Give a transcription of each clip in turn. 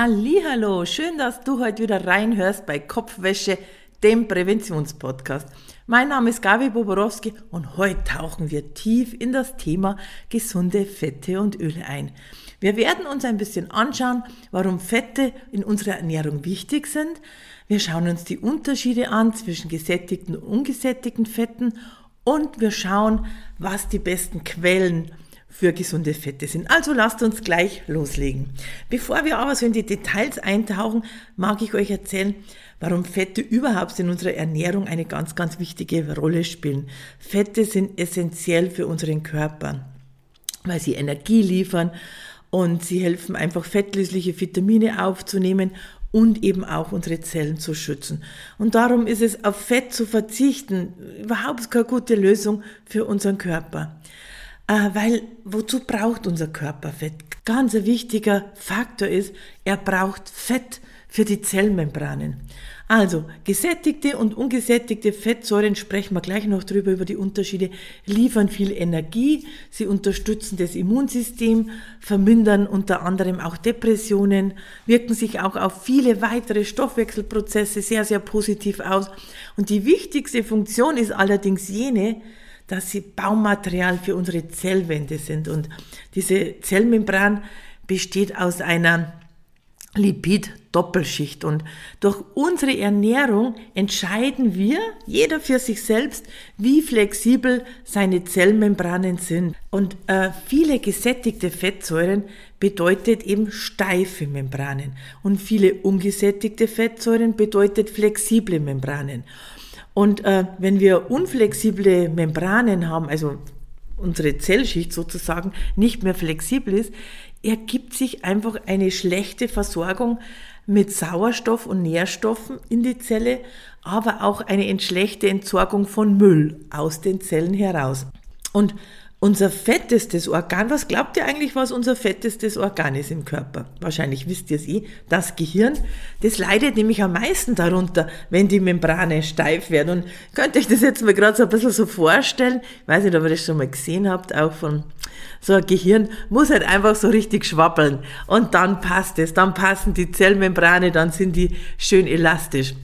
Hallo, schön, dass du heute wieder reinhörst bei Kopfwäsche, dem Präventionspodcast. Mein Name ist Gabi Boborowski und heute tauchen wir tief in das Thema gesunde Fette und Öle ein. Wir werden uns ein bisschen anschauen, warum Fette in unserer Ernährung wichtig sind. Wir schauen uns die Unterschiede an zwischen gesättigten und ungesättigten Fetten und wir schauen, was die besten Quellen für gesunde Fette sind. Also lasst uns gleich loslegen. Bevor wir aber so in die Details eintauchen, mag ich euch erzählen, warum Fette überhaupt in unserer Ernährung eine ganz, ganz wichtige Rolle spielen. Fette sind essentiell für unseren Körper, weil sie Energie liefern und sie helfen einfach fettlösliche Vitamine aufzunehmen und eben auch unsere Zellen zu schützen. Und darum ist es auf Fett zu verzichten überhaupt keine gute Lösung für unseren Körper. Äh, weil wozu braucht unser Körper Fett? Ganz ein wichtiger Faktor ist, er braucht Fett für die Zellmembranen. Also, gesättigte und ungesättigte Fettsäuren, sprechen wir gleich noch drüber, über die Unterschiede, liefern viel Energie, sie unterstützen das Immunsystem, vermindern unter anderem auch Depressionen, wirken sich auch auf viele weitere Stoffwechselprozesse sehr, sehr positiv aus. Und die wichtigste Funktion ist allerdings jene, dass sie Baumaterial für unsere Zellwände sind. Und diese Zellmembran besteht aus einer Lipid-Doppelschicht. Und durch unsere Ernährung entscheiden wir, jeder für sich selbst, wie flexibel seine Zellmembranen sind. Und äh, viele gesättigte Fettsäuren bedeutet eben steife Membranen. Und viele ungesättigte Fettsäuren bedeutet flexible Membranen. Und äh, wenn wir unflexible Membranen haben, also unsere Zellschicht sozusagen nicht mehr flexibel ist, ergibt sich einfach eine schlechte Versorgung mit Sauerstoff und Nährstoffen in die Zelle, aber auch eine schlechte Entsorgung von Müll aus den Zellen heraus. Und unser fettestes Organ, was glaubt ihr eigentlich, was unser fettestes Organ ist im Körper? Wahrscheinlich wisst ihr es eh, das Gehirn. Das leidet nämlich am meisten darunter, wenn die Membrane steif werden. Und könnt ihr euch das jetzt mal gerade so ein bisschen so vorstellen? Ich weiß nicht, ob ihr das schon mal gesehen habt, auch von so ein Gehirn muss halt einfach so richtig schwappeln. Und dann passt es, dann passen die Zellmembrane, dann sind die schön elastisch.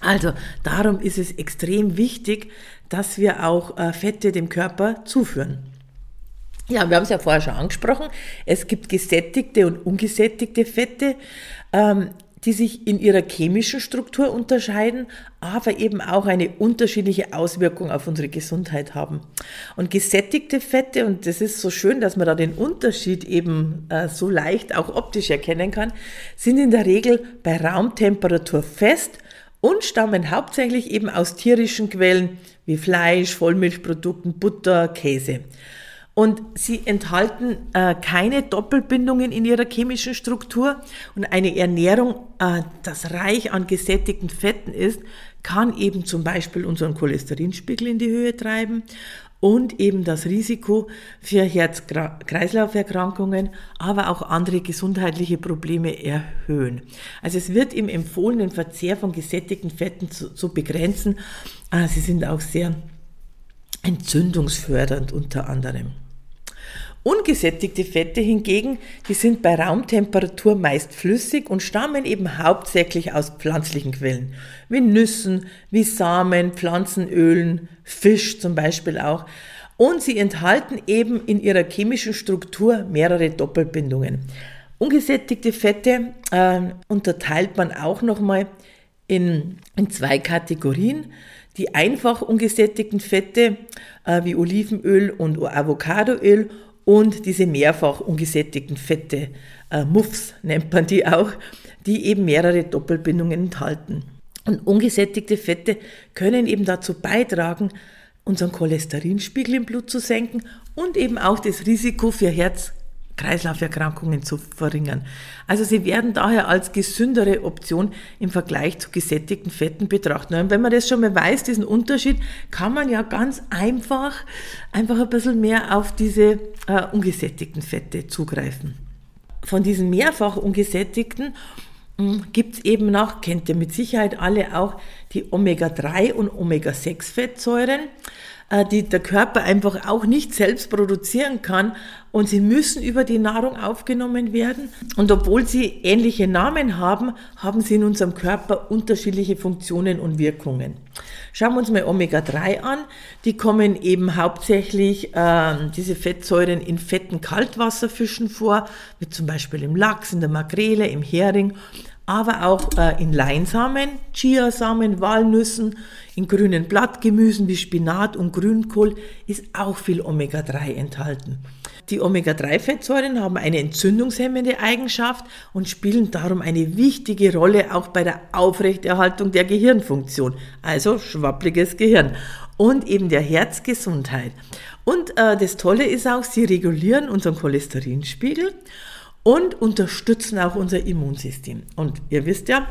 Also darum ist es extrem wichtig, dass wir auch äh, Fette dem Körper zuführen. Ja, wir haben es ja vorher schon angesprochen. Es gibt gesättigte und ungesättigte Fette, ähm, die sich in ihrer chemischen Struktur unterscheiden, aber eben auch eine unterschiedliche Auswirkung auf unsere Gesundheit haben. Und gesättigte Fette, und das ist so schön, dass man da den Unterschied eben äh, so leicht auch optisch erkennen kann, sind in der Regel bei Raumtemperatur fest und stammen hauptsächlich eben aus tierischen Quellen wie Fleisch, Vollmilchprodukten, Butter, Käse. Und sie enthalten äh, keine Doppelbindungen in ihrer chemischen Struktur und eine Ernährung, äh, das reich an gesättigten Fetten ist, kann eben zum Beispiel unseren Cholesterinspiegel in die Höhe treiben und eben das Risiko für Herz-Kreislauf-Erkrankungen, aber auch andere gesundheitliche Probleme erhöhen. Also es wird im empfohlenen Verzehr von gesättigten Fetten zu, zu begrenzen. Ah, sie sind auch sehr entzündungsfördernd unter anderem. Ungesättigte Fette hingegen, die sind bei Raumtemperatur meist flüssig und stammen eben hauptsächlich aus pflanzlichen Quellen, wie Nüssen, wie Samen, Pflanzenölen, Fisch zum Beispiel auch. Und sie enthalten eben in ihrer chemischen Struktur mehrere Doppelbindungen. Ungesättigte Fette äh, unterteilt man auch nochmal in, in zwei Kategorien. Die einfach ungesättigten Fette äh, wie Olivenöl und Avocadoöl und diese mehrfach ungesättigten Fette, äh, Muffs nennt man die auch, die eben mehrere Doppelbindungen enthalten. Und ungesättigte Fette können eben dazu beitragen, unseren Cholesterinspiegel im Blut zu senken und eben auch das Risiko für Herz, Kreislauferkrankungen zu verringern. Also sie werden daher als gesündere Option im Vergleich zu gesättigten Fetten betrachtet. Und wenn man das schon mal weiß, diesen Unterschied, kann man ja ganz einfach, einfach ein bisschen mehr auf diese äh, ungesättigten Fette zugreifen. Von diesen mehrfach ungesättigten hm, gibt es eben noch, kennt ihr mit Sicherheit alle auch, die Omega-3 und Omega-6-Fettsäuren. Äh, die der Körper einfach auch nicht selbst produzieren kann und sie müssen über die Nahrung aufgenommen werden. Und obwohl sie ähnliche Namen haben, haben sie in unserem Körper unterschiedliche Funktionen und Wirkungen. Schauen wir uns mal Omega-3 an. Die kommen eben hauptsächlich, äh, diese Fettsäuren in fetten Kaltwasserfischen vor, wie zum Beispiel im Lachs, in der Makrele, im Hering aber auch äh, in Leinsamen, Chiasamen, Walnüssen, in grünen Blattgemüsen wie Spinat und Grünkohl ist auch viel Omega-3 enthalten. Die Omega-3-Fettsäuren haben eine entzündungshemmende Eigenschaft und spielen darum eine wichtige Rolle auch bei der Aufrechterhaltung der Gehirnfunktion, also schwappliges Gehirn und eben der Herzgesundheit. Und äh, das Tolle ist auch, sie regulieren unseren Cholesterinspiegel und unterstützen auch unser Immunsystem. Und ihr wisst ja,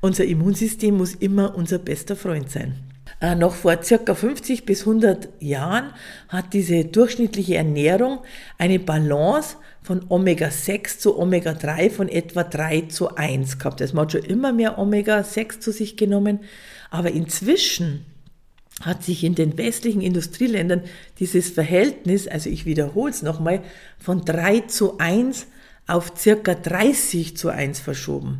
unser Immunsystem muss immer unser bester Freund sein. Äh, noch vor circa 50 bis 100 Jahren hat diese durchschnittliche Ernährung eine Balance von Omega-6 zu Omega-3 von etwa 3 zu 1 gehabt. Also hat schon immer mehr Omega-6 zu sich genommen, aber inzwischen hat sich in den westlichen Industrieländern dieses Verhältnis, also ich wiederhole es nochmal, von 3 zu 1 auf circa 30 zu 1 verschoben.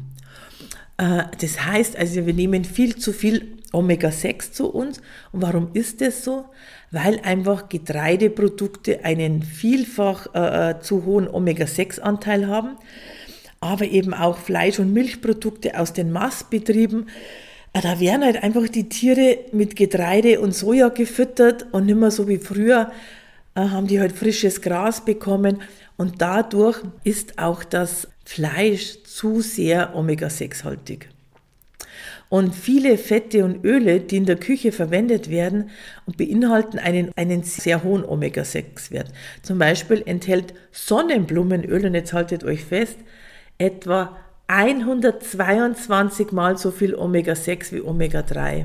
Äh, das heißt also, wir nehmen viel zu viel Omega-6 zu uns. Und warum ist das so? Weil einfach Getreideprodukte einen vielfach äh, äh zu hohen Omega-6-Anteil haben, aber eben auch Fleisch- und Milchprodukte aus den Mastbetrieben. Äh, da werden halt einfach die Tiere mit Getreide und Soja gefüttert und nicht mehr so wie früher haben die halt frisches Gras bekommen und dadurch ist auch das Fleisch zu sehr Omega-6-haltig. Und viele Fette und Öle, die in der Küche verwendet werden, beinhalten einen, einen sehr hohen Omega-6-Wert. Zum Beispiel enthält Sonnenblumenöl, und jetzt haltet euch fest, etwa 122 mal so viel Omega-6 wie Omega-3.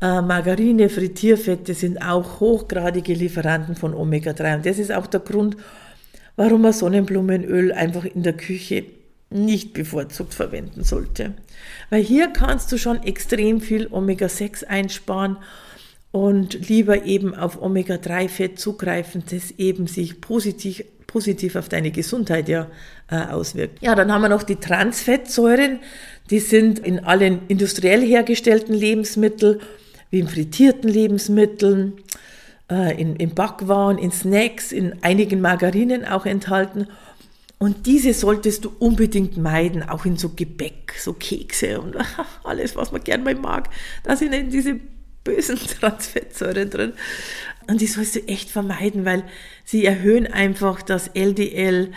Äh, Margarine, Frittierfette sind auch hochgradige Lieferanten von Omega-3. Und das ist auch der Grund, warum man Sonnenblumenöl einfach in der Küche nicht bevorzugt verwenden sollte. Weil hier kannst du schon extrem viel Omega-6 einsparen und lieber eben auf Omega-3-Fett zugreifen, das eben sich positiv, positiv auf deine Gesundheit ja äh, auswirkt. Ja, dann haben wir noch die Transfettsäuren. Die sind in allen industriell hergestellten Lebensmitteln, wie in frittierten Lebensmitteln, äh, in, in Backwaren, in Snacks, in einigen Margarinen auch enthalten. Und diese solltest du unbedingt meiden, auch in so Gebäck, so Kekse und alles, was man gern mal mag. Da sind eben diese bösen Transfettsäuren drin. Und die sollst du echt vermeiden, weil sie erhöhen einfach das LDL,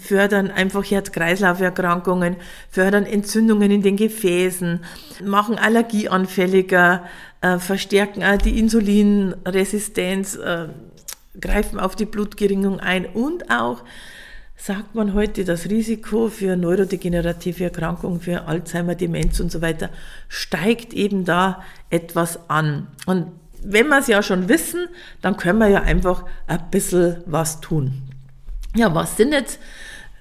fördern einfach Herz-Kreislauf-Erkrankungen, fördern Entzündungen in den Gefäßen, machen allergieanfälliger, äh, verstärken auch die Insulinresistenz, äh, greifen auf die Blutgeringung ein und auch sagt man heute, das Risiko für neurodegenerative Erkrankungen, für Alzheimer, Demenz und so weiter steigt eben da etwas an. Und wenn wir es ja schon wissen, dann können wir ja einfach ein bisschen was tun. Ja, was sind jetzt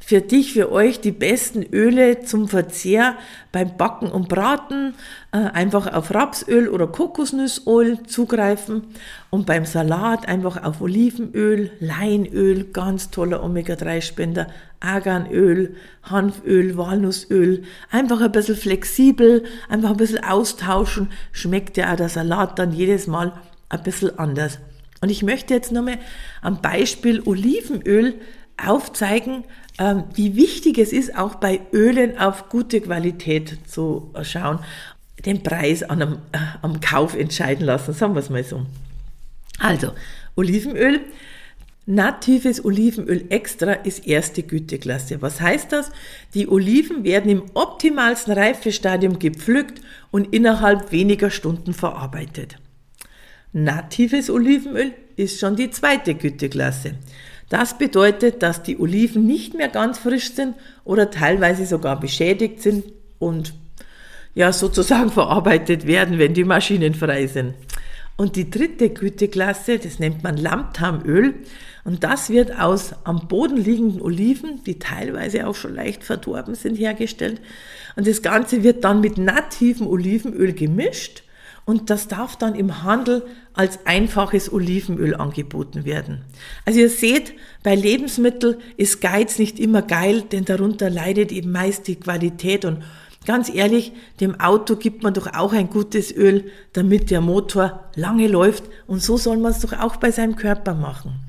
für dich, für euch die besten Öle zum Verzehr beim Backen und Braten. Äh, einfach auf Rapsöl oder Kokosnussöl zugreifen und beim Salat einfach auf Olivenöl, Leinöl, ganz toller Omega-3-Spender, Arganöl, Hanföl, Walnussöl. Einfach ein bisschen flexibel, einfach ein bisschen austauschen, schmeckt ja auch der Salat dann jedes Mal ein bisschen anders. Und ich möchte jetzt nochmal am Beispiel Olivenöl aufzeigen, ähm, wie wichtig es ist, auch bei Ölen auf gute Qualität zu schauen, den Preis einem, äh, am Kauf entscheiden lassen, sagen wir es mal so. Also, Olivenöl, natives Olivenöl extra ist erste Güteklasse. Was heißt das? Die Oliven werden im optimalsten Reifestadium gepflückt und innerhalb weniger Stunden verarbeitet. Natives Olivenöl ist schon die zweite Güteklasse. Das bedeutet, dass die Oliven nicht mehr ganz frisch sind oder teilweise sogar beschädigt sind und ja sozusagen verarbeitet werden, wenn die Maschinen frei sind. Und die dritte Güteklasse, das nennt man Lammtarnöl. Und das wird aus am Boden liegenden Oliven, die teilweise auch schon leicht verdorben sind, hergestellt. Und das Ganze wird dann mit nativem Olivenöl gemischt. Und das darf dann im Handel als einfaches Olivenöl angeboten werden. Also ihr seht, bei Lebensmitteln ist Geiz nicht immer geil, denn darunter leidet eben meist die Qualität und Ganz ehrlich, dem Auto gibt man doch auch ein gutes Öl, damit der Motor lange läuft und so soll man es doch auch bei seinem Körper machen.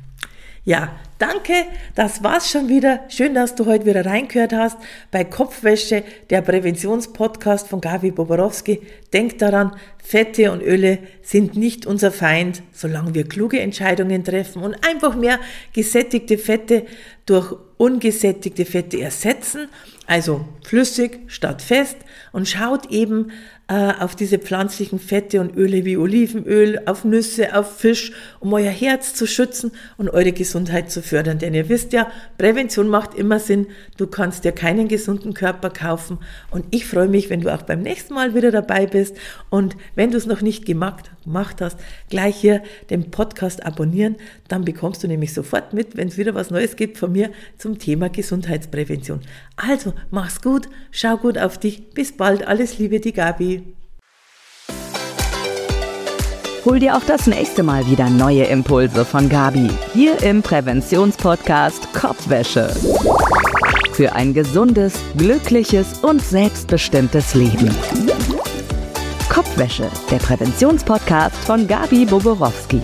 Ja, danke, das war's schon wieder. Schön, dass du heute wieder reingehört hast bei Kopfwäsche, der Präventionspodcast von Gavi Boborowski. Denk daran, Fette und Öle sind nicht unser Feind, solange wir kluge Entscheidungen treffen und einfach mehr gesättigte Fette durch ungesättigte Fette ersetzen also flüssig statt fest und schaut eben äh, auf diese pflanzlichen Fette und Öle wie Olivenöl, auf Nüsse, auf Fisch, um euer Herz zu schützen und eure Gesundheit zu fördern. Denn ihr wisst ja, Prävention macht immer Sinn. Du kannst dir keinen gesunden Körper kaufen. Und ich freue mich, wenn du auch beim nächsten Mal wieder dabei bist. Und wenn du es noch nicht gemacht, gemacht hast, gleich hier den Podcast abonnieren. Dann bekommst du nämlich sofort mit, wenn es wieder was Neues gibt von mir zum Thema Gesundheitsprävention. Also, mach's gut, schau gut auf dich. Bis bald. Alles Liebe, die Gabi. Hol dir auch das nächste Mal wieder neue Impulse von Gabi hier im Präventionspodcast Kopfwäsche. Für ein gesundes, glückliches und selbstbestimmtes Leben. Kopfwäsche, der Präventionspodcast von Gabi Boborowski.